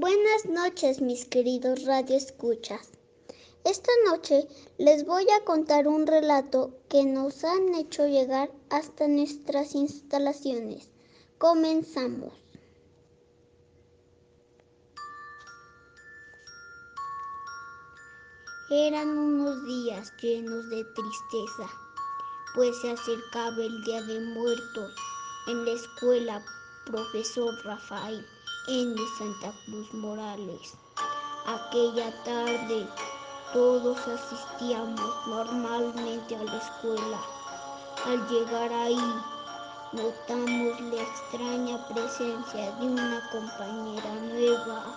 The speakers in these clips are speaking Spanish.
Buenas noches, mis queridos radioescuchas. Esta noche les voy a contar un relato que nos han hecho llegar hasta nuestras instalaciones. Comenzamos. Eran unos días llenos de tristeza, pues se acercaba el Día de Muertos en la escuela Profesor Rafael N. Santa Cruz Morales. Aquella tarde todos asistíamos normalmente a la escuela. Al llegar ahí, notamos la extraña presencia de una compañera nueva,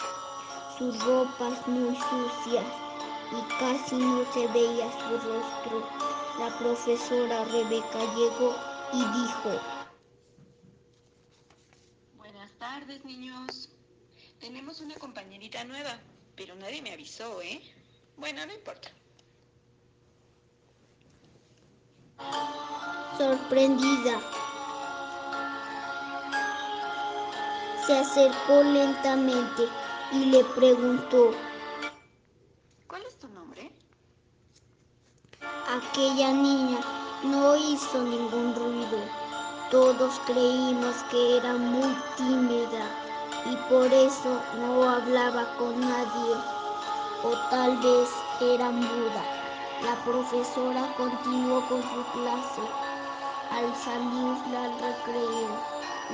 sus ropas muy sucias y casi no se veía su rostro. La profesora Rebeca llegó y dijo, tardes, niños. Tenemos una compañerita nueva, pero nadie me avisó, ¿eh? Bueno, no importa. sorprendida. Se acercó lentamente y le preguntó, ¿Cuál es tu nombre? aquella niña no hizo ningún ruido. Todos creímos que era muy tímida y por eso no hablaba con nadie o tal vez era muda. La profesora continuó con su clase. Al salir al recreo,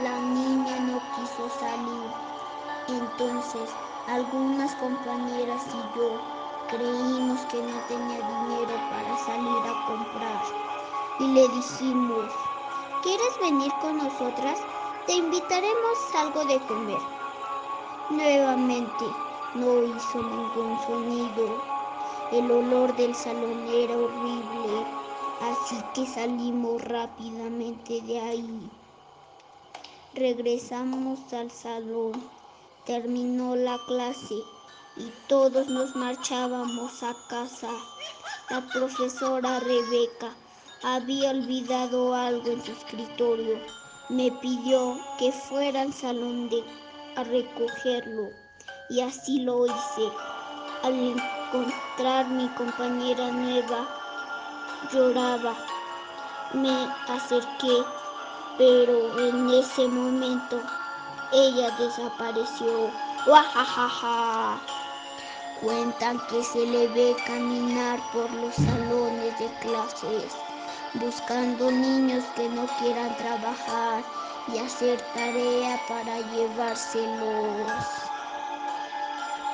la niña no quiso salir. Entonces, algunas compañeras y yo creímos que no tenía dinero para salir a comprar. Y le dijimos, ¿quieres venir con nosotras? Te invitaremos algo de comer. Nuevamente no hizo ningún sonido. El olor del salón era horrible, así que salimos rápidamente de ahí. Regresamos al salón. Terminó la clase y todos nos marchábamos a casa. La profesora Rebeca había olvidado algo en su escritorio. Me pidió que fuera al salón de, a recogerlo y así lo hice. Al encontrar mi compañera nueva, lloraba. Me acerqué, pero en ese momento ella desapareció. ¡Guajajaja! Cuentan que se le ve caminar por los salones de clases, buscando niños que no quieran trabajar y hacer tarea para llevárselos.